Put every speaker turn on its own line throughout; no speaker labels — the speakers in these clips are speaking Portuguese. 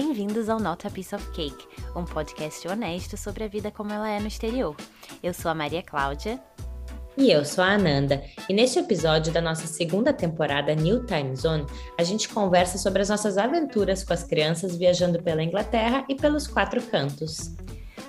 Bem-vindos ao Not a Piece of Cake, um podcast honesto sobre a vida como ela é no exterior. Eu sou a Maria Cláudia.
E eu sou a Ananda. E neste episódio da nossa segunda temporada New Time Zone, a gente conversa sobre as nossas aventuras com as crianças viajando pela Inglaterra e pelos quatro cantos.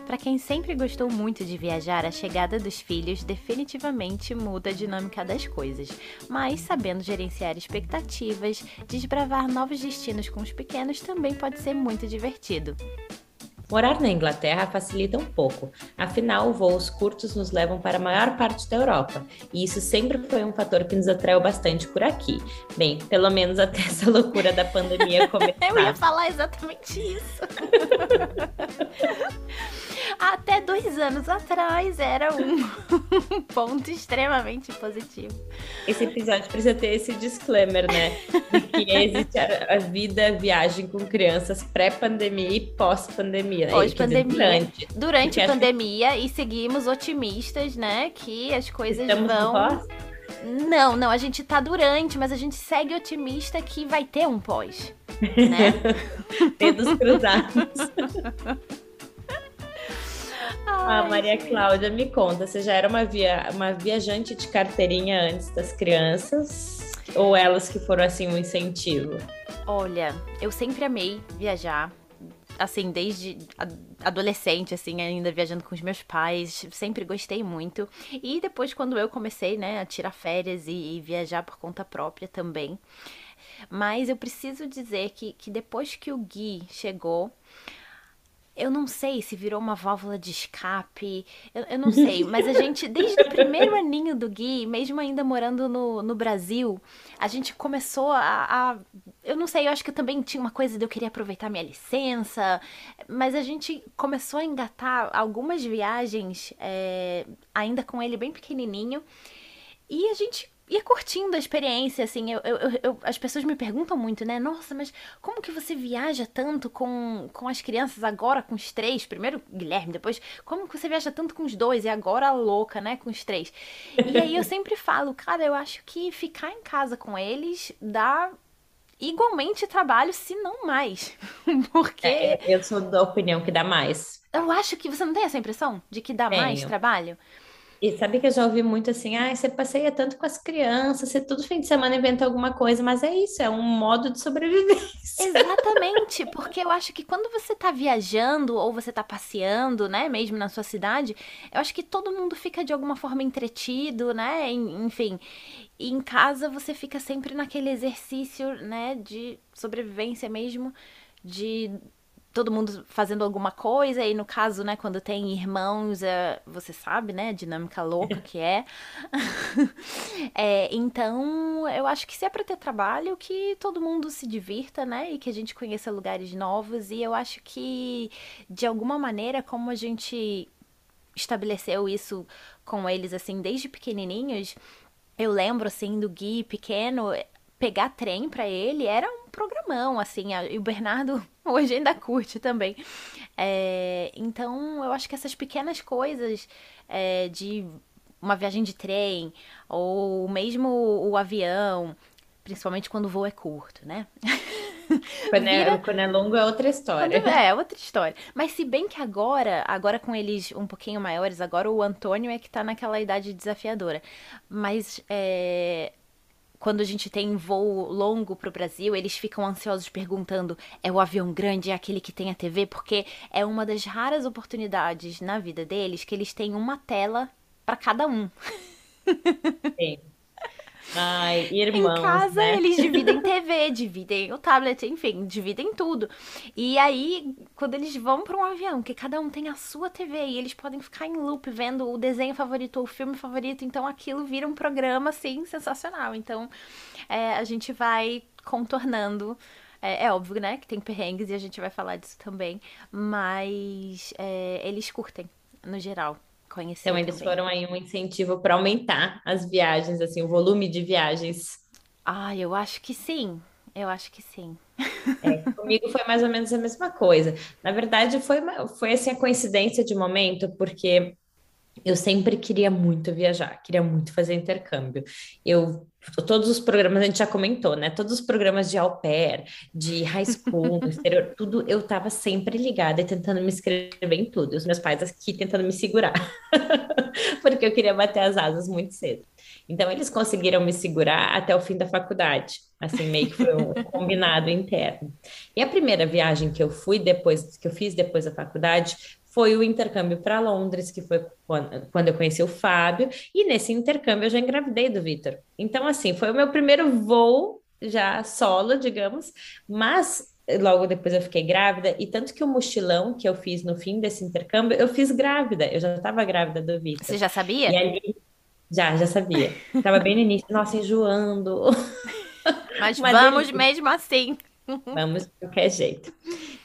Para quem sempre gostou muito de viajar, a chegada dos filhos definitivamente muda a dinâmica das coisas. Mas sabendo gerenciar expectativas, desbravar novos destinos com os pequenos também pode ser muito divertido.
Morar na Inglaterra facilita um pouco, afinal, voos curtos nos levam para a maior parte da Europa, e isso sempre foi um fator que nos atraiu bastante por aqui. Bem, pelo menos até essa loucura da pandemia começar.
Eu ia falar exatamente isso. até dois anos atrás era um ponto extremamente positivo.
Esse episódio precisa ter esse disclaimer, né? De que existe a, vida, a viagem com crianças pré-pandemia e pós-pandemia. Né?
Pós-pandemia. Durante, durante a pandemia que... e seguimos otimistas, né? Que as coisas Estamos vão. Não, não, a gente tá durante, mas a gente segue otimista que vai ter um pós. Né?
Dedos cruzados. Ah, Maria Cláudia, me conta, você já era uma, via, uma viajante de carteirinha antes das crianças? Ou elas que foram assim um incentivo?
Olha, eu sempre amei viajar. Assim, desde adolescente, assim, ainda viajando com os meus pais, sempre gostei muito. E depois, quando eu comecei, né, a tirar férias e, e viajar por conta própria também. Mas eu preciso dizer que, que depois que o Gui chegou, eu não sei se virou uma válvula de escape, eu, eu não sei, mas a gente, desde o primeiro aninho do Gui, mesmo ainda morando no, no Brasil, a gente começou a, a, Eu não sei, eu acho que também tinha uma coisa de eu querer aproveitar minha licença, mas a gente começou a engatar algumas viagens, é, ainda com ele bem pequenininho, e a gente ia curtindo a experiência, assim, eu, eu, eu, as pessoas me perguntam muito, né? Nossa, mas como que você viaja tanto com, com as crianças agora, com os três? Primeiro Guilherme, depois, como que você viaja tanto com os dois e agora a louca, né, com os três? E aí eu sempre falo, cara, eu acho que ficar em casa com eles dá igualmente trabalho, se não mais. Porque. É,
eu sou da opinião que dá mais.
Eu acho que você não tem essa impressão de que dá Tenho. mais trabalho?
E sabe que eu já ouvi muito assim, ah, você passeia tanto com as crianças, você todo fim de semana inventa alguma coisa, mas é isso, é um modo de sobrevivência.
Exatamente, porque eu acho que quando você tá viajando ou você tá passeando, né, mesmo na sua cidade, eu acho que todo mundo fica de alguma forma entretido, né, enfim. E em casa você fica sempre naquele exercício, né, de sobrevivência mesmo, de todo mundo fazendo alguma coisa, e no caso, né, quando tem irmãos, é, você sabe, né, a dinâmica louca que é. é. Então, eu acho que se é para ter trabalho, que todo mundo se divirta, né, e que a gente conheça lugares novos, e eu acho que, de alguma maneira, como a gente estabeleceu isso com eles, assim, desde pequenininhos, eu lembro, assim, do Gui pequeno, pegar trem para ele era um programão, assim, e o Bernardo hoje ainda curte também. É, então, eu acho que essas pequenas coisas é, de uma viagem de trem, ou mesmo o avião, principalmente quando o voo é curto, né?
Quando, é, Vira... quando é longo é outra história.
Quando, é, outra história. Mas se bem que agora, agora com eles um pouquinho maiores, agora o Antônio é que tá naquela idade desafiadora. Mas é, quando a gente tem voo longo para o Brasil, eles ficam ansiosos perguntando: é o avião grande, é aquele que tem a TV? Porque é uma das raras oportunidades na vida deles que eles têm uma tela para cada um.
Sim. Ai, irmãos,
em casa
né?
eles dividem TV, dividem o tablet, enfim, dividem tudo. E aí, quando eles vão para um avião, que cada um tem a sua TV e eles podem ficar em loop vendo o desenho favorito ou o filme favorito, então aquilo vira um programa assim sensacional. Então, é, a gente vai contornando é, é, óbvio, né, que tem perrengues e a gente vai falar disso também, mas é, eles curtem, no geral conhecer.
Então, eles também. foram aí um incentivo para aumentar as viagens, assim, o volume de viagens.
Ah, eu acho que sim. Eu acho que sim.
É, comigo foi mais ou menos a mesma coisa. Na verdade, foi, foi assim a coincidência de momento, porque eu sempre queria muito viajar, queria muito fazer intercâmbio. Eu todos os programas a gente já comentou, né? Todos os programas de au pair, de high school, no exterior, tudo eu estava sempre ligada e tentando me inscrever em tudo. Os meus pais aqui tentando me segurar, porque eu queria bater as asas muito cedo. Então eles conseguiram me segurar até o fim da faculdade, assim meio que foi um combinado interno. E a primeira viagem que eu fui depois que eu fiz depois da faculdade foi o intercâmbio para Londres, que foi quando eu conheci o Fábio, e nesse intercâmbio eu já engravidei do Vitor. Então, assim, foi o meu primeiro voo já solo, digamos, mas logo depois eu fiquei grávida, e tanto que o mochilão que eu fiz no fim desse intercâmbio, eu fiz grávida, eu já estava grávida do Vitor.
Você já sabia?
E ali, já, já sabia. Tava bem no início, nossa, enjoando.
Mas, Mas vamos ele... mesmo assim.
Vamos de qualquer jeito.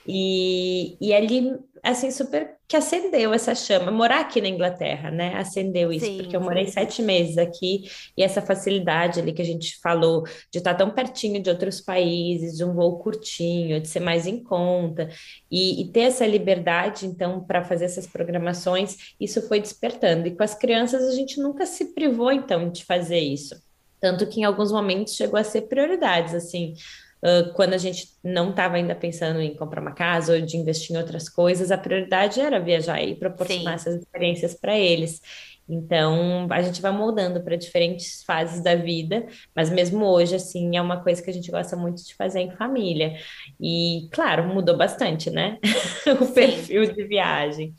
E, e ali, assim, super que acendeu essa chama. Morar aqui na Inglaterra, né? Acendeu isso, sim, porque eu morei sim. sete meses aqui e essa facilidade ali que a gente falou de estar tão pertinho de outros países, de um voo curtinho, de ser mais em conta e, e ter essa liberdade, então, para fazer essas programações, isso foi despertando. E com as crianças a gente nunca se privou, então, de fazer isso. Tanto que em alguns momentos chegou a ser prioridades, assim, Uh, quando a gente não estava ainda pensando em comprar uma casa ou de investir em outras coisas, a prioridade era viajar e proporcionar Sim. essas experiências para eles. Então, a gente vai moldando para diferentes fases da vida, mas mesmo hoje, assim, é uma coisa que a gente gosta muito de fazer em família. E, claro, mudou bastante, né? o perfil de viagem.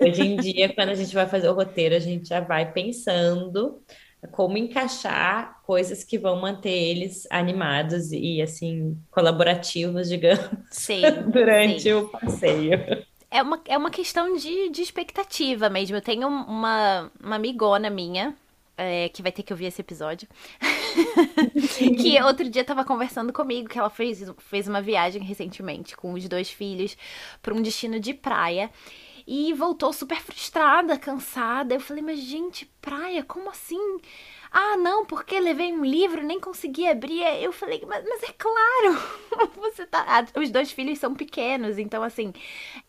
Hoje em dia, quando a gente vai fazer o roteiro, a gente já vai pensando como encaixar coisas que vão manter eles animados e assim colaborativos, digamos, sim, durante sim. o passeio.
É uma, é uma questão de, de expectativa mesmo. Eu tenho uma, uma amigona minha é, que vai ter que ouvir esse episódio. que outro dia tava conversando comigo que ela fez, fez uma viagem recentemente com os dois filhos para um destino de praia e voltou super frustrada, cansada. Eu falei, mas gente, praia, como assim? Ah, não, porque levei um livro, nem consegui abrir. Eu falei, mas, mas é claro, você tá. Ah, os dois filhos são pequenos, então assim.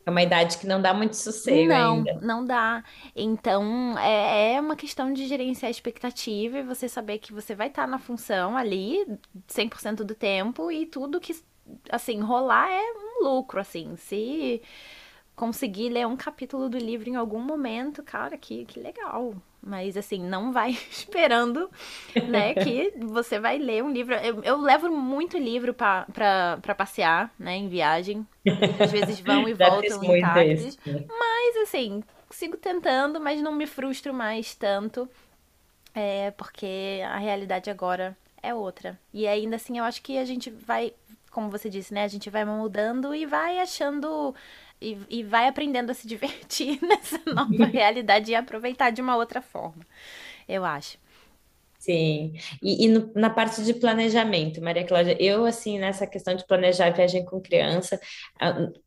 É uma idade que não dá muito sossego
não,
ainda.
Não dá. Então é, é uma questão de gerenciar a expectativa e você saber que você vai estar tá na função ali 100% do tempo e tudo que, assim, rolar é um lucro, assim. Se conseguir ler um capítulo do livro em algum momento, cara, que, que legal. Mas assim, não vai esperando, né, que você vai ler um livro. Eu, eu levo muito livro para passear, né, em viagem. Às vezes vão e voltam intactos. Mas assim, sigo tentando, mas não me frustro mais tanto. É, porque a realidade agora é outra. E ainda assim, eu acho que a gente vai, como você disse, né, a gente vai mudando e vai achando e, e vai aprendendo a se divertir nessa nova realidade e aproveitar de uma outra forma, eu acho.
Sim, e, e no, na parte de planejamento, Maria Cláudia, eu, assim, nessa questão de planejar viagem com criança,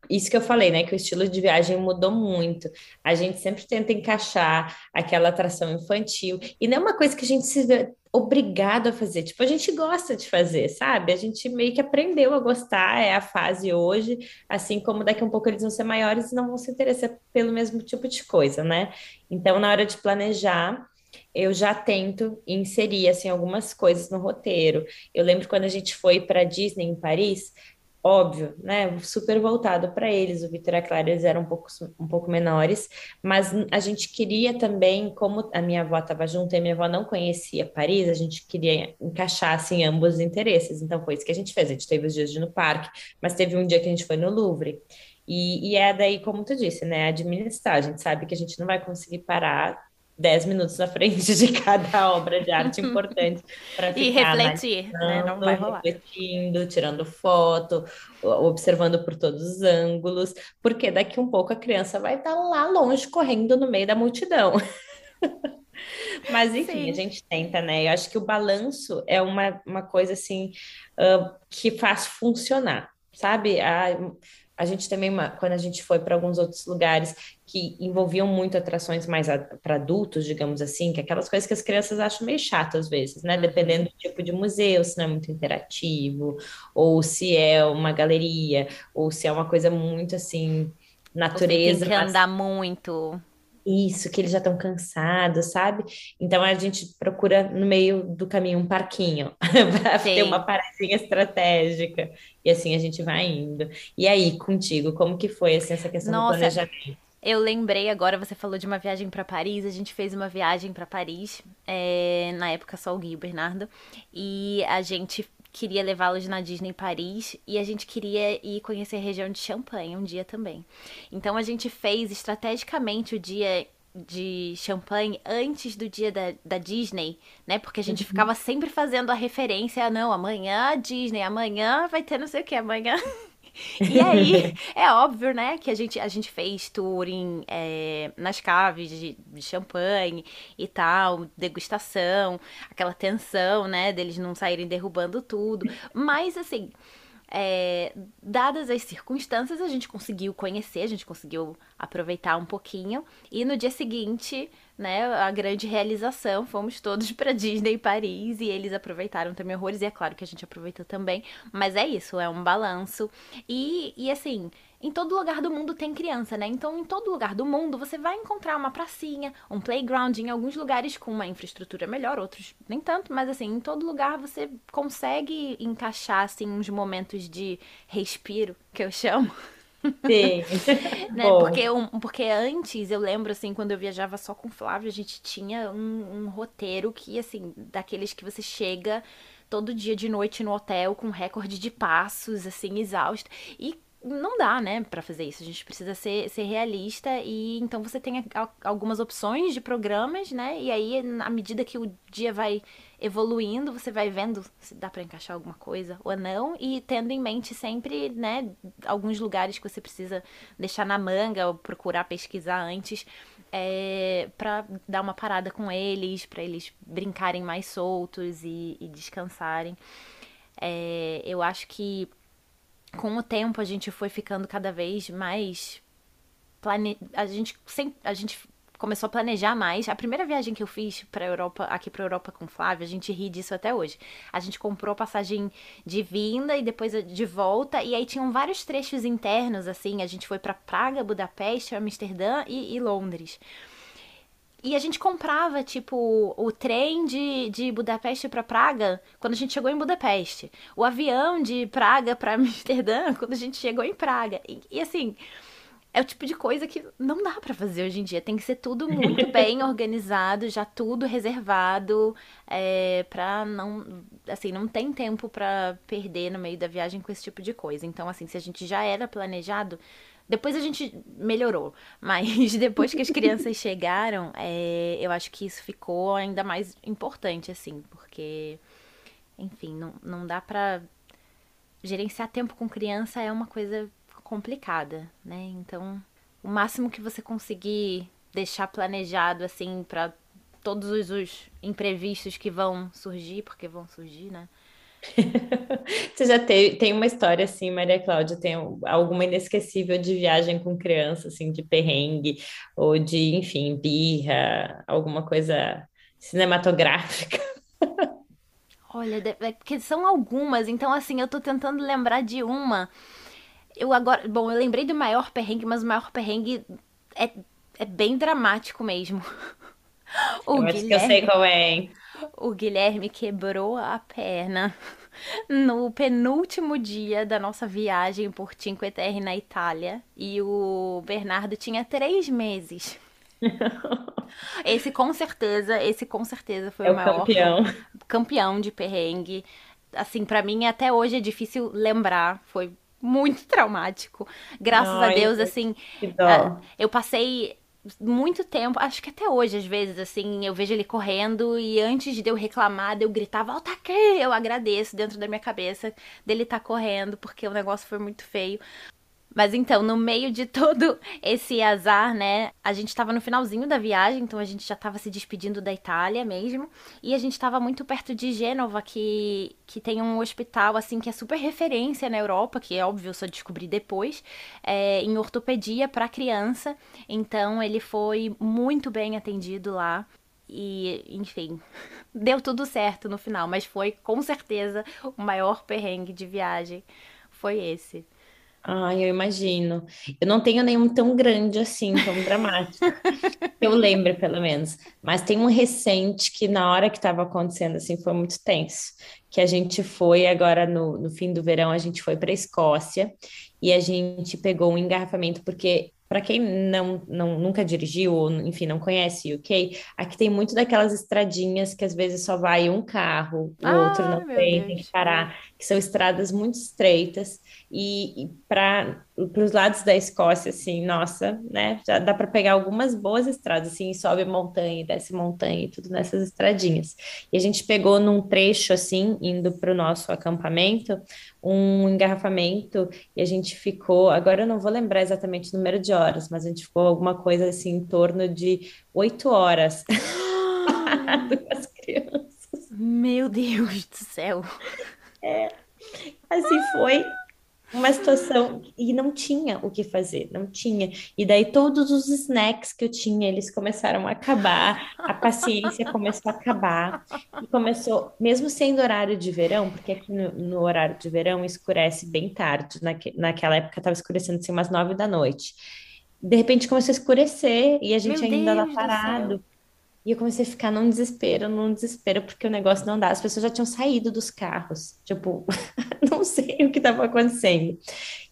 isso que eu falei, né, que o estilo de viagem mudou muito. A gente sempre tenta encaixar aquela atração infantil, e não é uma coisa que a gente se vê obrigado a fazer, tipo, a gente gosta de fazer, sabe? A gente meio que aprendeu a gostar, é a fase hoje, assim como daqui a um pouco eles vão ser maiores e não vão se interessar pelo mesmo tipo de coisa, né? Então, na hora de planejar, eu já tento inserir assim algumas coisas no roteiro. Eu lembro quando a gente foi para Disney em Paris, óbvio, né, super voltado para eles. O Vitor e a Clara eles eram um pouco, um pouco menores, mas a gente queria também, como a minha avó estava junto e a minha avó não conhecia Paris, a gente queria encaixar assim ambos os interesses. Então foi isso que a gente fez. A gente teve os dias de ir no parque, mas teve um dia que a gente foi no Louvre. E, e é daí, como tu disse, né, administrar. A gente sabe que a gente não vai conseguir parar 10 minutos na frente de cada obra de arte importante para ficar
e refletir, né? Não vai rolar.
Refletindo, tirando foto, observando por todos os ângulos, porque daqui um pouco a criança vai estar tá lá longe correndo no meio da multidão. Mas enfim, Sim. a gente tenta, né? Eu acho que o balanço é uma, uma coisa assim uh, que faz funcionar, sabe? A, a gente também, quando a gente foi para alguns outros lugares que envolviam muito atrações mais para adultos, digamos assim, que é aquelas coisas que as crianças acham meio chato às vezes, né? Dependendo do tipo de museu, se não é muito interativo, ou se é uma galeria, ou se é uma coisa muito assim, natureza.
Ou tem que andar muito.
Isso, que eles já estão cansados, sabe? Então a gente procura no meio do caminho um parquinho para ter uma paradinha estratégica. E assim a gente vai indo. E aí, contigo, como que foi assim, essa questão
Nossa,
do planejamento?
eu lembrei agora, você falou de uma viagem para Paris. A gente fez uma viagem para Paris, é, na época só o Gui e o Bernardo, e a gente queria levá-los na Disney Paris e a gente queria ir conhecer a região de Champagne um dia também. Então a gente fez estrategicamente o dia de Champagne antes do dia da, da Disney, né? Porque a gente
Uhum.
ficava sempre fazendo a referência, ah, não, amanhã a Disney, amanhã vai ter não sei o que, amanhã. E aí, é óbvio, né, que a gente, a gente fez tour em, é, nas caves de, de champanhe e tal, degustação, aquela tensão, né, deles não saírem derrubando tudo. Mas, assim, é, dadas as circunstâncias, a gente conseguiu conhecer, a gente conseguiu aproveitar um pouquinho. E no dia seguinte, né, a grande realização, fomos todos para Disney Paris e eles aproveitaram também horrores. E é claro que a gente aproveitou também, mas é isso, é um balanço. E, e assim, em todo lugar do mundo tem criança, né? Então, em todo lugar do mundo você vai encontrar uma pracinha, um playground, em alguns lugares com uma infraestrutura melhor, outros nem tanto, mas assim, em todo lugar você consegue encaixar assim uns momentos de respiro, que eu chamo,
Sim.
né?
Bom,
Porque, um- porque antes eu lembro assim, quando eu viajava só com o Flávio, a gente tinha um, um roteiro que assim, daqueles que você chega todo dia de noite no hotel com recorde de passos, assim, exausto. E não dá, né, pra fazer isso. A gente precisa ser, ser realista e então você tem algumas opções de programas, né? E aí, à medida que o dia vai evoluindo, você vai vendo se dá pra encaixar alguma coisa ou não e tendo em mente sempre, né, alguns lugares que você precisa deixar na manga ou procurar pesquisar antes. É, para dar uma parada com eles, pra eles brincarem mais soltos e, e descansarem. É, eu acho que com o tempo a gente foi ficando cada vez mais plane... a gente sempre a gente começou a planejar mais. A primeira viagem que eu fiz para Europa, aqui para Europa com o Flávio, a gente ri disso até hoje. A gente comprou passagem de vinda e depois de volta e aí tinham vários trechos internos assim, a gente foi para Praga, Budapeste, Amsterdã e, e Londres. E a gente comprava, tipo, o trem de, de Budapeste pra Praga quando a gente chegou em Budapeste. O avião de Praga pra Amsterdã quando a gente chegou em Praga. E, e, assim, é o tipo de coisa que não dá pra fazer hoje em dia. Tem que ser tudo muito bem organizado, já tudo reservado, é, pra não. Assim, não tem tempo pra perder no meio da viagem com esse tipo de coisa. Então, assim, se a gente já era planejado. Depois a gente melhorou, mas depois que as crianças chegaram, é, eu acho que isso ficou ainda mais importante, assim, porque, enfim, não, não dá pra. Gerenciar tempo com criança é uma coisa complicada, né? Então, o máximo que você conseguir deixar planejado, assim, pra todos os, os imprevistos que vão surgir, porque vão surgir, né?
Você já teve, tem uma história assim, Maria Cláudia, tem alguma inesquecível de viagem com criança, assim, de perrengue, ou de, enfim, birra, alguma coisa cinematográfica?
Olha, é porque são algumas, então assim, eu tô tentando lembrar de uma. Eu agora, bom, eu lembrei do maior perrengue, mas o maior perrengue é, é bem dramático mesmo. O
Eu acho que eu sei
Guilherme,
qual é, hein?
O Guilherme quebrou a perna no penúltimo dia da nossa viagem por Cinque Terre na Itália e o Bernardo tinha três meses. Esse com certeza, esse com certeza foi
É
o maior
campeão.
campeão de perrengue. Assim, pra mim até hoje é difícil lembrar, foi muito traumático. Graças a
Ai,
Deus, assim,
que
ah,
dó.
eu passei muito tempo, acho que até hoje, às vezes, assim, eu vejo ele correndo e antes de eu reclamar, de eu gritava, ó, tá aqui, eu agradeço dentro da minha cabeça dele tá correndo, porque o negócio foi muito feio. Mas então, no meio de todo esse azar, né? A gente tava no finalzinho da viagem, então a gente já tava se despedindo da Itália mesmo. E a gente tava muito perto de Gênova, que, que tem um hospital, assim, que é super referência na Europa, que é óbvio, eu só descobri depois, é, em ortopedia para criança. Então, ele foi muito bem atendido lá. E, enfim, deu tudo certo no final, mas foi com certeza o maior perrengue de viagem. Foi esse.
Ai, eu imagino. Eu não tenho nenhum tão grande assim, tão dramático. eu lembro, pelo menos. Mas tem um recente que, na hora que estava acontecendo, assim, foi muito tenso. Que a gente foi, agora no, no fim do verão, a gente foi para a Escócia e a gente pegou um engarrafamento, porque para quem não, não nunca dirigiu ou enfim não conhece o UK, aqui tem muito daquelas estradinhas que às vezes só vai um carro, o ah, outro não tem, Deus. tem que parar, que são estradas muito estreitas e, e para os lados da Escócia, assim, nossa, né? Já dá para pegar algumas boas estradas, assim, sobe montanha, desce montanha e tudo nessas estradinhas. E a gente pegou num trecho, assim, indo para o nosso acampamento, um engarrafamento e a gente ficou, agora eu não vou lembrar exatamente o número de horas, mas a gente ficou alguma coisa assim em torno de oito horas com as crianças.
Meu Deus do céu!
É, assim foi uma situação e não tinha o que fazer, não tinha. E daí todos os snacks que eu tinha, eles começaram a acabar, a paciência começou a acabar. E começou, mesmo sendo horário de verão, porque aqui no, no horário de verão escurece bem tarde, naque, naquela época estava escurecendo assim umas nove da noite. De repente começou a escurecer e a gente Meu ainda lá parado. E eu comecei a ficar num desespero, num desespero, porque o negócio não dá. As pessoas já tinham saído dos carros. Tipo, não sei o que estava acontecendo.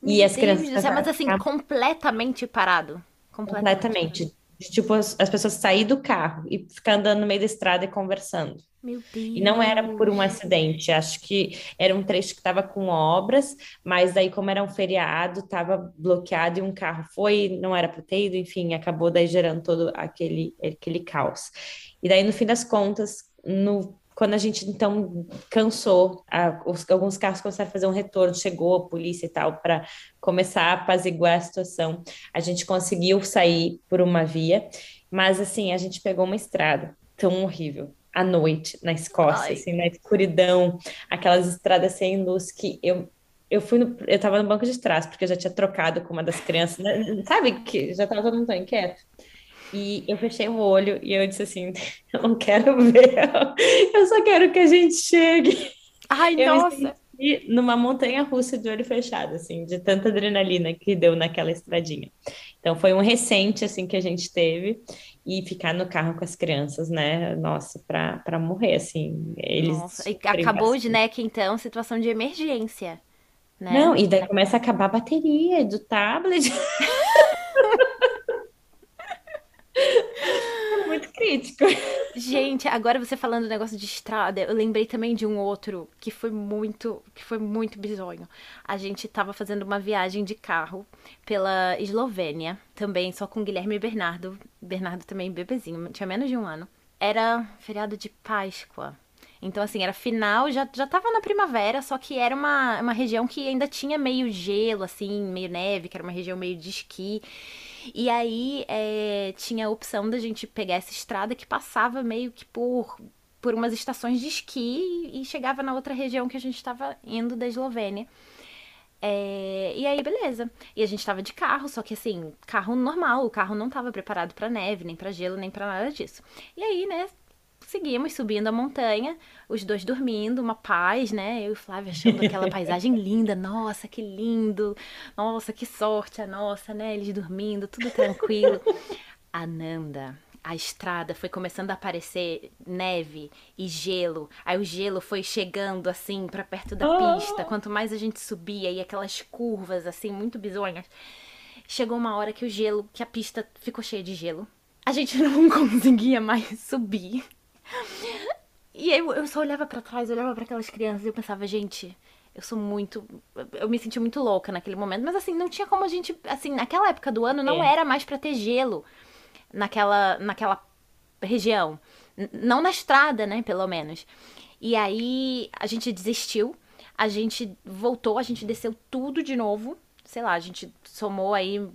E Meu as Deus crianças. mas assim, completamente parado.
Completamente. completamente. Tipo, as, as pessoas saírem do carro e ficar andando no meio da estrada e conversando.
Meu Deus.
E não era por um acidente, acho que era um trecho que estava com obras, mas daí, como era um feriado, estava bloqueado e um carro foi, não era para ter ido, enfim, acabou daí gerando todo aquele, aquele caos. E daí, no fim das contas, no quando a gente então cansou, a, os, alguns carros começaram a fazer um retorno, chegou a polícia e tal para começar a apaziguar a situação. A gente conseguiu sair por uma via, mas assim, a gente pegou uma estrada tão horrível à noite na Escócia, Ai. assim, na escuridão, aquelas estradas sem luz que eu eu fui no, eu tava no banco de trás porque eu já tinha trocado com uma das crianças, né? sabe que já tava todo mundo tão inquieto. E eu fechei o olho e eu disse assim: eu não quero ver, eu só quero que a gente chegue.
Ai,
eu
nossa!
Me numa montanha russa de olho fechado, assim, de tanta adrenalina que deu naquela estradinha. Então foi um recente, assim, que a gente teve e ficar no carro com as crianças, né? Nossa, para para morrer, assim. Eles
Nossa, e acabou de, né, que então, situação de emergência. Né?
Não, e daí começa a acabar a bateria do tablet. muito crítico.
Gente, agora você falando do negócio de estrada, eu lembrei também de um outro que foi muito, que foi muito bizonho. A gente tava fazendo uma viagem de carro pela Eslovênia, também só com Guilherme e Bernardo. Bernardo também bebezinho, tinha menos de um ano. Era feriado de Páscoa. Então, assim, era final, já, já tava na primavera, só que era uma, uma região que ainda tinha meio gelo, assim, meio neve, que era uma região meio de esqui. E aí é, tinha a opção da gente pegar essa estrada que passava meio que por, por umas estações de esqui e chegava na outra região que a gente estava indo da Eslovênia. É, e aí, beleza. E a gente tava de carro, só que assim, carro normal, o carro não tava preparado para neve, nem para gelo, nem para nada disso. E aí, né, seguimos subindo a montanha, os dois dormindo, uma paz, né? Eu e o Flávio achando aquela paisagem linda. Nossa, que lindo! Nossa, que sorte a nossa, né? Eles dormindo, tudo tranquilo. Ananda, a estrada foi começando a aparecer neve e gelo. Aí o gelo foi chegando assim para perto da oh. pista. Quanto mais a gente subia e aquelas curvas assim muito bizonhas, chegou uma hora que o gelo, que a pista ficou cheia de gelo. A gente não conseguia mais subir. E eu, eu só olhava para trás, olhava para aquelas crianças e eu pensava, gente, eu sou muito. Eu me senti muito louca naquele momento. Mas assim, não tinha como a gente. Assim, naquela época do ano não é. era mais pra ter gelo naquela, naquela região. N não na estrada, né? Pelo menos. E aí a gente desistiu. A gente voltou, a gente desceu tudo de novo sei lá, a gente somou aí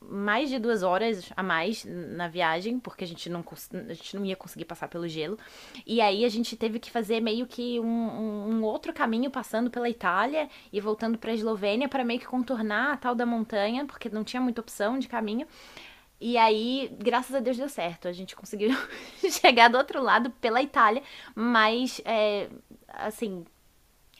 mais de duas horas a mais na viagem, porque a gente não, a gente não ia conseguir passar pelo gelo. E aí a gente teve que fazer meio que um, um outro caminho passando pela Itália e voltando para a Eslovênia para meio que contornar a tal da montanha, porque não tinha muita opção de caminho. E aí, graças a Deus deu certo. A gente conseguiu chegar do outro lado pela Itália, mas, é, assim,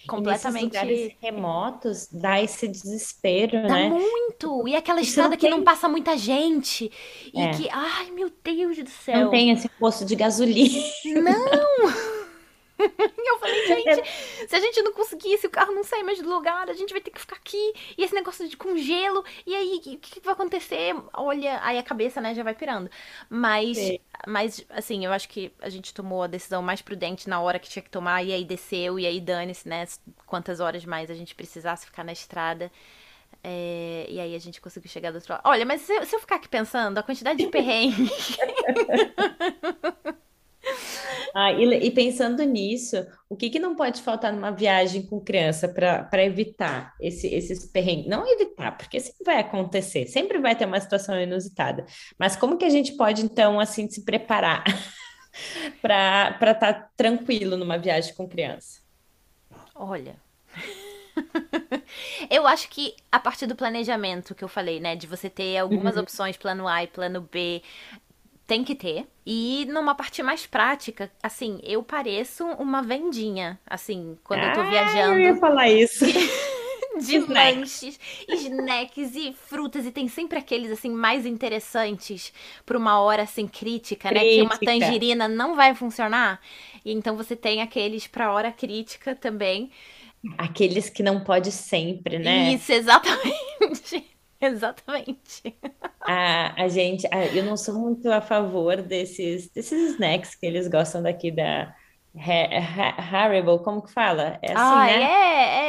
completamente.
E nesses lugares remotos dá esse desespero,
dá
né?
muito! E aquela
Isso
estrada
não
que
tem-
não passa muita gente. E
É.
que, ai meu Deus do céu.
Não tem esse posto de gasolina.
Não! E eu falei, gente, se a gente não conseguir, se o carro não sair mais do lugar, a gente vai ter que ficar aqui. E esse negócio de com gelo, e aí, o que, que vai acontecer? Olha, aí a cabeça, né, já vai pirando. Mas,
Sim.
mas, assim, eu acho que a gente tomou a decisão mais prudente na hora que tinha que tomar, e aí desceu, e aí dane-se, né, quantas horas mais a gente precisasse ficar na estrada. É, e aí a gente conseguiu chegar do outro lado. Olha, mas se, eu- se eu ficar aqui pensando, a quantidade de perrengue.
Ah, e, e pensando nisso, o que que não pode faltar numa viagem com criança para evitar esse, esses perrengues? Não evitar, porque sempre vai acontecer, sempre vai ter uma situação inusitada. Mas como que a gente pode, então, assim, se preparar para para estar tranquilo numa viagem com criança?
Olha. Eu acho que a partir do planejamento que eu falei, né, de você ter algumas opções, plano A e plano B, tem que ter. E numa parte mais prática, assim, eu pareço uma vendinha, assim, quando eu tô
Ah, eu
viajando.
ia falar isso.
de
Snacks.
lanches, snacks e frutas e tem sempre aqueles assim mais interessantes para uma hora assim crítica, né? Que uma
Crítica.
tangerina não vai funcionar. E então você tem aqueles para hora crítica também.
Aqueles que não pode sempre, né?
Isso, exatamente. Exatamente.
A, a gente, a- eu não sou muito a favor desses, desses snacks que eles gostam daqui da Ha- Ha- Haribo, como que fala? É assim,
ah,
né?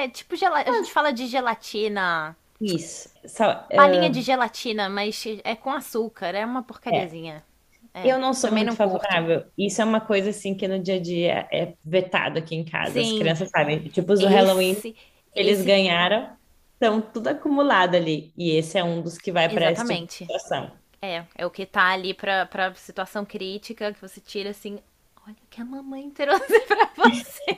é, é tipo gela... a gente fala de gelatina,
Isso. Só,
balinha
ah,
de gelatina, mas é com açúcar, é uma porcariazinha. É,
eu não sou muito
não curto.
favorável. Isso é uma coisa assim que no dia a dia é vetado aqui em casa. As
Sim.
crianças sabem. Tipo, os do Halloween eles
esse-
ganharam, estão tudo acumulado ali. E esse é um dos que vai para esse tipo situação.
É, é o que tá ali pra, pra situação crítica, que você tira assim, olha o que a mamãe trouxe pra você.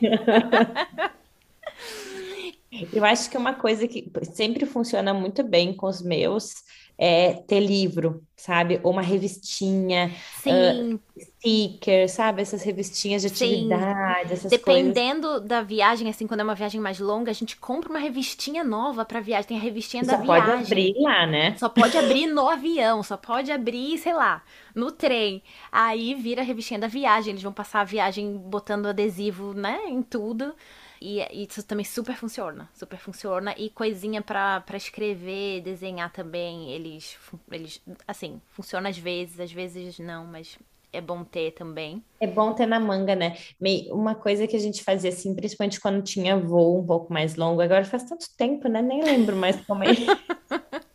Eu acho que uma coisa que sempre funciona muito bem com os meus é ter livro, sabe? Ou uma revistinha,
Sim,
sticker, sabe? Essas revistinhas de
Sim.
atividade, essas coisas.
dependendo da viagem, assim, quando é uma viagem mais longa, a gente compra uma revistinha nova pra viagem. Tem a revistinha da
Só pode
viagem.
abrir lá, né?
Só pode abrir no avião, só pode abrir, sei lá, no trem. Aí vira a revistinha da viagem. Eles vão passar a viagem botando adesivo, né, em tudo. E, e isso também super funciona, super funciona. E coisinha pra escrever, desenhar também, eles, eles, assim, funciona às vezes, às vezes não, mas é bom ter também.
É bom ter na manga, né? Uma coisa que a gente fazia assim, principalmente quando tinha voo um pouco mais longo, agora faz tanto tempo, né? Nem lembro mais como é.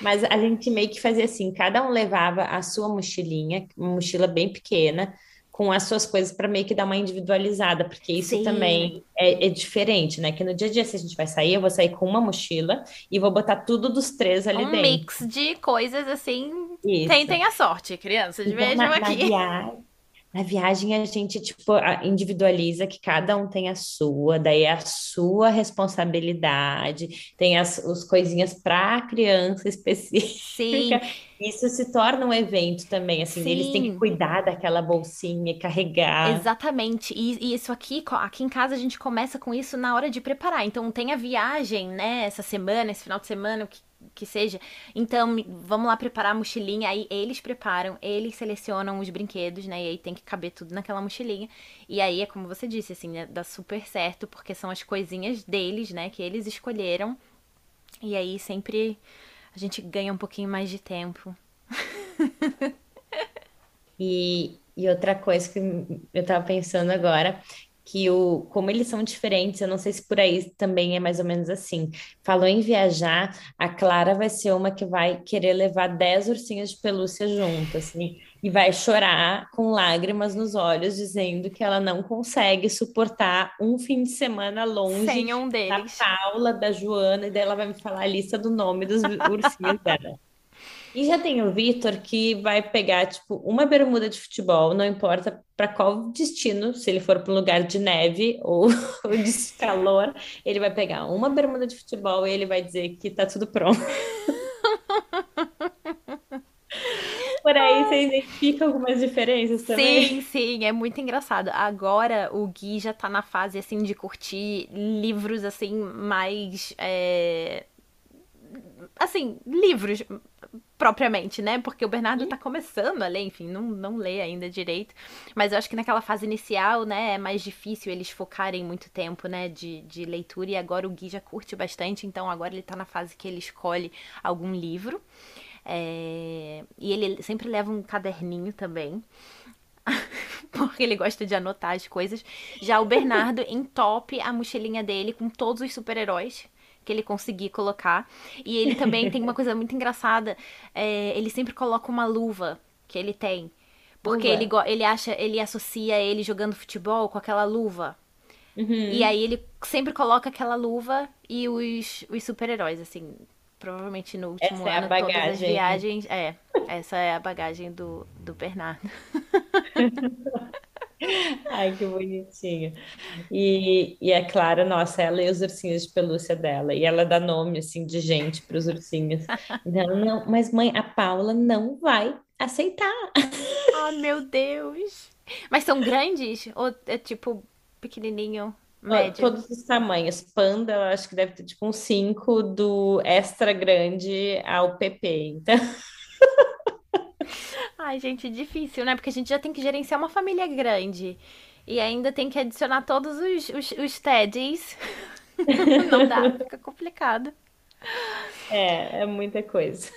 Mas a gente meio que fazia assim, cada um levava a sua mochilinha, uma mochila bem pequena, com as suas coisas para meio que dar uma individualizada, porque isso
Sim.
também é, é diferente, né? Que no dia a dia, se a gente vai sair, eu vou sair com uma mochila e vou botar tudo dos três ali
um
dentro.
mix de coisas assim.
Isso.
Tentem a sorte, crianças,
Então,
vejam
na, na
aqui.
viagem, na viagem a gente tipo a- individualiza que cada um tem a sua, daí é a sua responsabilidade, tem as os coisinhas para criança específica.
Sim,
Isso se torna um evento também, assim, eles têm que
Sim.
cuidar daquela bolsinha, carregar.
Exatamente. E, e isso aqui, aqui em casa a gente começa com isso na hora de preparar. Então tem a viagem, né? Essa semana, esse final de semana, o que, que seja. Então vamos lá preparar a mochilinha. Aí eles preparam, eles selecionam os brinquedos, né? E aí tem que caber tudo naquela mochilinha. E aí é como você disse, assim, né, dá super certo, porque são as coisinhas deles, né? Que eles escolheram. E aí sempre a gente ganha um pouquinho mais de tempo.
E, e outra coisa que eu tava pensando agora, que o, como eles são diferentes, eu não sei se por aí também é mais ou menos assim. Falou em viajar, a Clara vai ser uma que vai querer levar 10 ursinhos de pelúcia junto, assim, e vai chorar com lágrimas nos olhos, dizendo que ela não consegue suportar um fim de semana longe
Sem um
da
deles.
Paula, da Joana, e daí ela vai me falar a lista do nome dos ursinhos dela. E já tem o Vitor que vai pegar, tipo, uma bermuda de futebol, não importa para qual destino, se ele for para um lugar de neve ou, ou de calor, ele vai pegar uma bermuda de futebol e ele vai dizer que tá tudo pronto. Por aí você identifica algumas diferenças também?
Sim, sim, é muito engraçado. Agora o Gui já tá na fase, assim, de curtir livros, assim, mais... É... Assim, livros propriamente, né? Porque o Bernardo tá começando a ler, enfim, não, não lê ainda direito. Mas eu acho que naquela fase inicial, né, é mais difícil eles focarem muito tempo, né, de, de leitura. E agora o Gui já curte bastante, então agora ele tá na fase que ele escolhe algum livro. É... E ele sempre leva um caderninho também. porque ele gosta de anotar as coisas. Já o Bernardo entope a mochilinha dele com todos os super-heróis que ele conseguir colocar. E ele também tem uma coisa muito engraçada. É, ele sempre coloca uma luva que ele tem. Porque ele, ele acha, ele associa ele jogando futebol com aquela luva. Uhum. E aí ele sempre coloca aquela luva e os, os super-heróis, assim. Provavelmente no último
essa
ano,
é
todas as viagens. É, essa é a bagagem do, do Bernardo.
Ai, que bonitinho. E, e a Clara, nossa, ela e os ursinhos de pelúcia dela. E ela dá nome, assim, de gente para os ursinhos. Então, não, mas mãe, a Paula não vai aceitar.
Oh, meu Deus. Mas são grandes? Ou é tipo pequenininho? Médio.
Todos os tamanhos. Panda, eu acho que deve ter tipo um 5 do extra grande ao PP. Então.
Ai, gente, difícil, né? Porque a gente já tem que gerenciar uma família grande. E ainda tem que adicionar todos os, os, os TEDs. Não dá, fica complicado.
É, é muita coisa.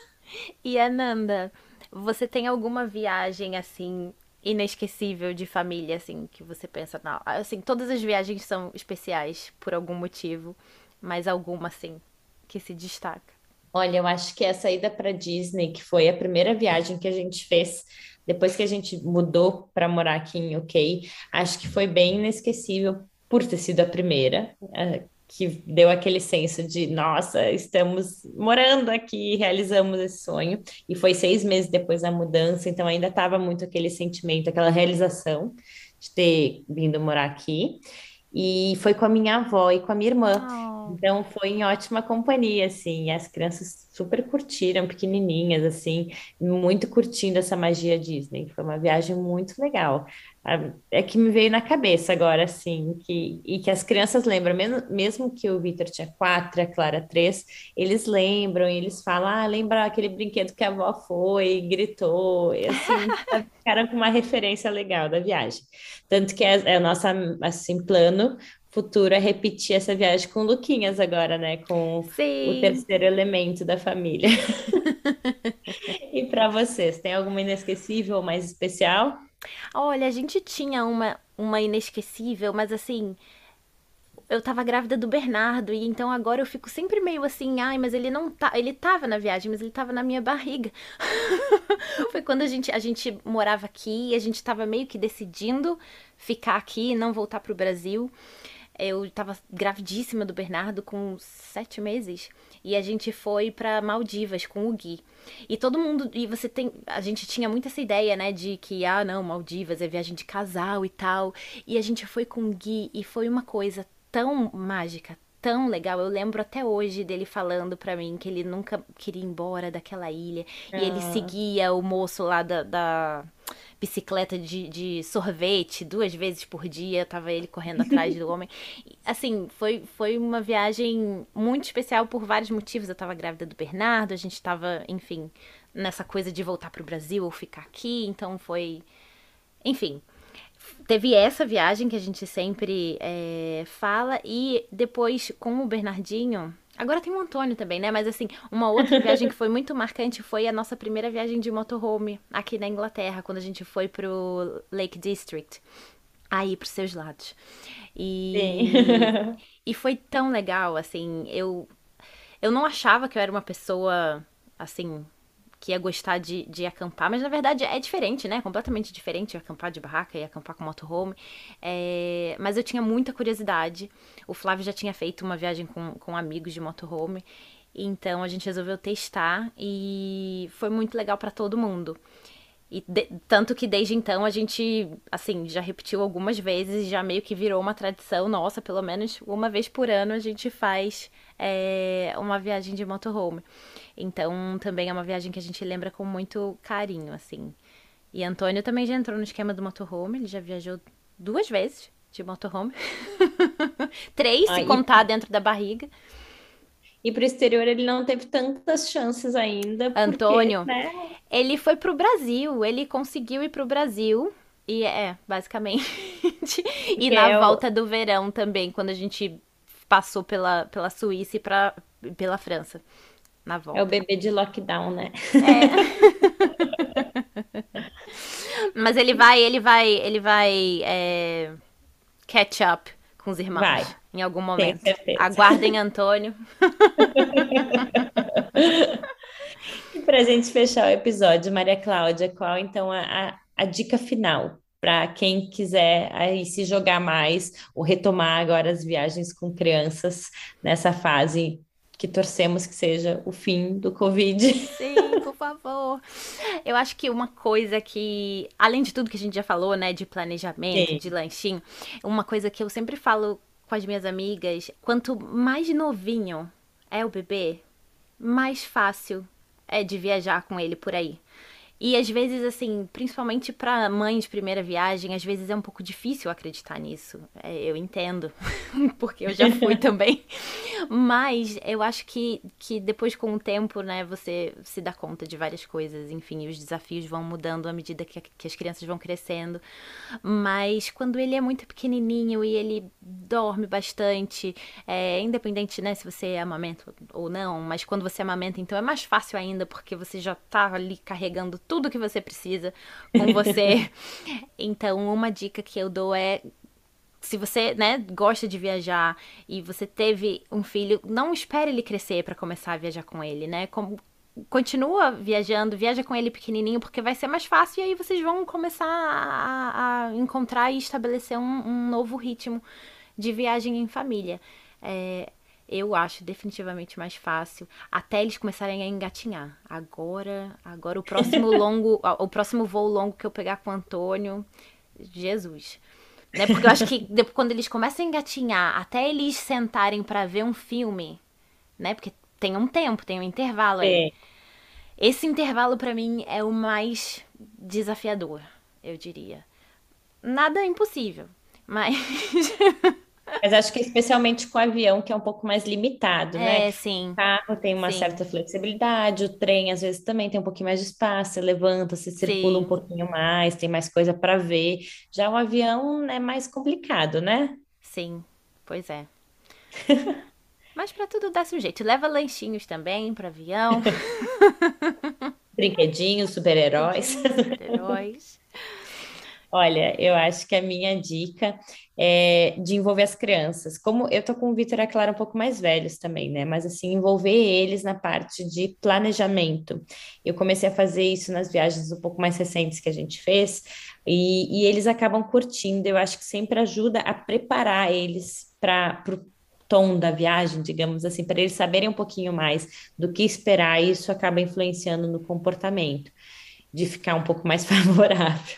E Ananda, você tem alguma viagem assim inesquecível de família assim que você pensa, não, assim, todas as viagens são especiais por algum motivo, mas alguma assim que se destaca?
Olha, eu acho que a saída para Disney, que foi a primeira viagem que a gente fez depois que a gente mudou para morar aqui em UK, acho que foi bem inesquecível por ter sido a primeira, é, que deu aquele senso de, nossa, estamos morando aqui, realizamos esse sonho. E foi seis meses depois da mudança, então ainda estava muito aquele sentimento, aquela realização de ter vindo morar aqui. E foi com a minha avó e com a minha irmã. Oh. Então foi em ótima companhia, assim. As crianças super curtiram, pequenininhas, assim, muito curtindo essa magia Disney. Foi uma viagem muito legal. É que me veio na cabeça agora, assim, que, e que as crianças lembram, mesmo, mesmo que o Victor tinha quatro, a Clara três, eles lembram, e eles falam, ah, lembra aquele brinquedo que a avó foi, gritou, e assim, ficaram com uma referência legal da viagem. Tanto que é, é o nosso, assim, plano futuro é repetir essa viagem com o Luquinhas agora, né? Com Sim. o terceiro elemento da família. e para vocês, tem alguma inesquecível ou mais especial?
Olha, a gente tinha uma, uma inesquecível, mas assim, eu tava grávida do Bernardo e então agora eu fico sempre meio assim, ai, mas ele não tá, ele tava na viagem, mas ele tava na minha barriga. Foi quando a gente a gente morava aqui e a gente tava meio que decidindo ficar aqui e não voltar pro Brasil. Eu tava gravidíssima do Bernardo com sete meses e a gente foi para Maldivas com o Gui. E todo mundo. E você tem. A gente tinha muito essa ideia, né? De que, ah, não, Maldivas é viagem de casal e tal. E a gente foi com o Gui e foi uma coisa tão mágica, tão legal. Eu lembro até hoje dele falando para mim que ele nunca queria ir embora daquela ilha. E ele ah. seguia o moço lá da, da bicicleta de, de sorvete duas vezes por dia, tava ele correndo atrás do homem. Assim, foi, foi uma viagem muito especial por vários motivos. Eu tava grávida do Bernardo, a gente tava, enfim, nessa coisa de voltar pro Brasil ou ficar aqui, então foi. Enfim. Teve essa viagem que a gente sempre é, fala, e depois com o Bernardinho, Agora tem o Antônio também, né? Mas assim, uma outra viagem que foi muito marcante foi a nossa primeira viagem de motorhome aqui na Inglaterra, quando a gente foi pro Lake District. Aí pros seus lados. E, e foi tão legal, assim, eu eu não achava que eu era uma pessoa assim que ia gostar de, de acampar, mas na verdade é diferente, né? Completamente diferente acampar de barraca e acampar com motorhome. É... Mas eu tinha muita curiosidade. O Flávio já tinha feito uma viagem com, com amigos de motorhome, então a gente resolveu testar e foi muito legal para todo mundo. E de, tanto que desde então a gente, assim, já repetiu algumas vezes, já meio que virou uma tradição nossa, pelo menos uma vez por ano a gente faz é, uma viagem de motorhome. Então também é uma viagem que a gente lembra com muito carinho, assim. E Antônio também já entrou no esquema do motorhome, ele já viajou duas vezes de motorhome. Três, se contar dentro da barriga.
E para o exterior ele não teve tantas chances ainda. Porque,
Antônio,
né?
ele foi para o Brasil, ele conseguiu ir para o Brasil. E é, basicamente. e na
é
volta do verão também, quando a gente passou pela, pela Suíça e pra, pela França. Na volta.
É o bebê de lockdown, né?
É. Mas ele vai, ele vai, ele vai é, catch up com os irmãos.
Vai.
Em algum momento. Aguardem Antônio.
E para a gente fechar o episódio, Maria Cláudia, qual então a, a, a dica final para quem quiser aí se jogar mais ou retomar agora as viagens com crianças nessa fase que torcemos que seja o fim do Covid?
Sim, por favor. Eu acho que uma coisa que, além de tudo que a gente já falou, né, de planejamento,
Sim.
de lanchinho, uma coisa que eu sempre falo com as minhas amigas, quanto mais novinho é o bebê, mais fácil é de viajar com ele por aí. E às vezes, assim, principalmente para mãe de primeira viagem, às vezes é um pouco difícil acreditar nisso. É, eu entendo, porque eu já fui também. Mas eu acho que, que depois, com o tempo, né, você se dá conta de várias coisas. Enfim, e os desafios vão mudando à medida que, que as crianças vão crescendo. Mas quando ele é muito pequenininho e ele dorme bastante, é, independente, né, se você amamenta ou não, mas quando você amamenta, então é mais fácil ainda, porque você já tá ali carregando tudo que você precisa com você. então, uma dica que eu dou é se você, né, gosta de viajar e você teve um filho, não espere ele crescer para começar a viajar com ele, né? Como, continua viajando, viaja com ele pequenininho, porque vai ser mais fácil e aí vocês vão começar a, a encontrar e estabelecer um, um, novo ritmo de viagem em família. É, eu acho definitivamente mais fácil até eles começarem a engatinhar. Agora, agora o próximo longo, o próximo voo longo que eu pegar com o Antônio, Jesus. Né? Porque eu acho que depois, quando eles começam a engatinhar, até eles sentarem para ver um filme, né? Porque tem um tempo, tem um intervalo aí.
É.
Esse intervalo para mim é o mais desafiador, eu diria. Nada impossível, mas
Mas acho que especialmente com o avião, que é um pouco mais limitado, né?
é, sim.
O carro tem uma
Sim.
certa flexibilidade, o trem às vezes também tem um pouquinho mais de espaço, você levanta, você circula um
Sim.
pouquinho mais, tem mais coisa para ver. Já o avião é mais complicado, né?
Sim, pois é. Mas pra tudo dá-se um jeito. Leva lanchinhos também para avião,
Brinquedinhos, super-heróis.
heróis.
Olha, eu acho que a minha dica é de envolver as crianças. Como eu tô com o Vitor e a Clara um pouco mais velhos também, né? Mas assim, envolver eles na parte de planejamento. Eu comecei a fazer isso nas viagens um pouco mais recentes que a gente fez, e, e eles acabam curtindo. Eu acho que sempre ajuda a preparar eles para o tom da viagem, digamos assim, para eles saberem um pouquinho mais do que esperar, e isso acaba influenciando no comportamento de ficar um pouco mais favorável.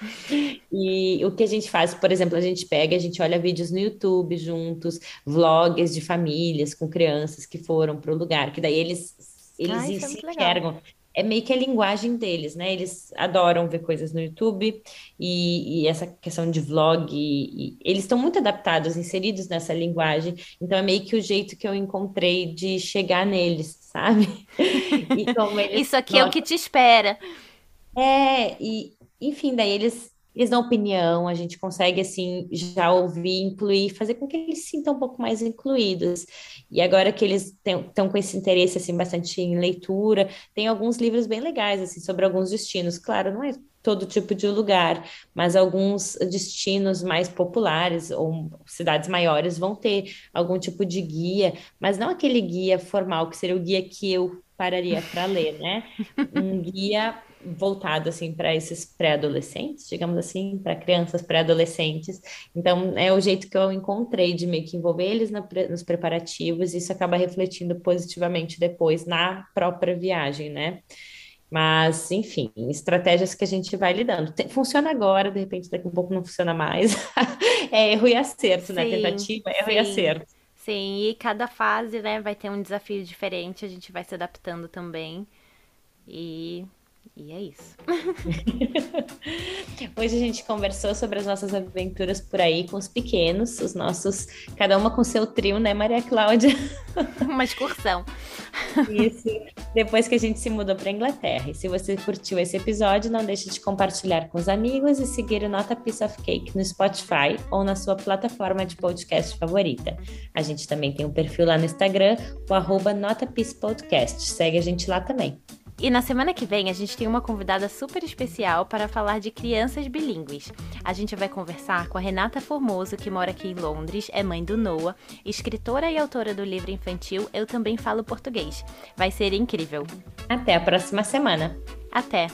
E o que a gente faz, por exemplo, a gente pega, a gente olha vídeos no YouTube juntos, vlogs de famílias com crianças que foram para o lugar, que daí eles, eles
isso é
se
legal.
enxergam. É meio que a linguagem deles, né? Eles adoram ver coisas no YouTube e, e essa questão de vlog, e, e eles estão muito adaptados, inseridos nessa linguagem, então é meio que o jeito que eu encontrei de chegar neles, sabe?
Isso aqui é o que te espera.
É, e enfim, daí eles, eles dão opinião, a gente consegue assim já ouvir, incluir, fazer com que eles se sintam um pouco mais incluídos. E agora que eles estão com esse interesse assim bastante em leitura, tem alguns livros bem legais assim sobre alguns destinos. Claro, não é todo tipo de lugar, mas alguns destinos mais populares ou cidades maiores vão ter algum tipo de guia, mas não aquele guia formal que seria o guia que eu pararia para ler, né? Um guia voltado assim para esses pré-adolescentes, digamos assim, para crianças pré-adolescentes. Então é o jeito que eu encontrei de meio que envolver eles na nos preparativos, e isso acaba refletindo positivamente depois na própria viagem, né? Mas, enfim, estratégias que a gente vai lidando. Tem- funciona agora, de repente daqui a um pouco não funciona mais. É erro e acerto, né?
Sim,
Tentativa, erro e
sim,
acerto.
sim. E cada fase, né, vai ter um desafio diferente, a gente vai se adaptando também. E, e é isso.
Hoje a gente conversou sobre as nossas aventuras por aí com os pequenos, os nossos, cada uma com seu trio, né, Maria Cláudia?
Uma excursão.
Isso, depois que a gente se mudou para Inglaterra. E se você curtiu esse episódio, não deixe de compartilhar com os amigos e seguir o Nota Piece of Cake no Spotify ou na sua plataforma de podcast favorita. A gente também tem um perfil lá no Instagram, o arroba Nota Piece Podcast. Segue a gente lá também.
E na semana que vem a gente tem uma convidada super especial para falar de crianças bilíngues. A gente vai conversar com a Renata Formoso, que mora aqui em Londres, é mãe do Noah, escritora e autora do livro infantil Eu Também Falo Português. Vai ser incrível.
Até a próxima semana!
Até!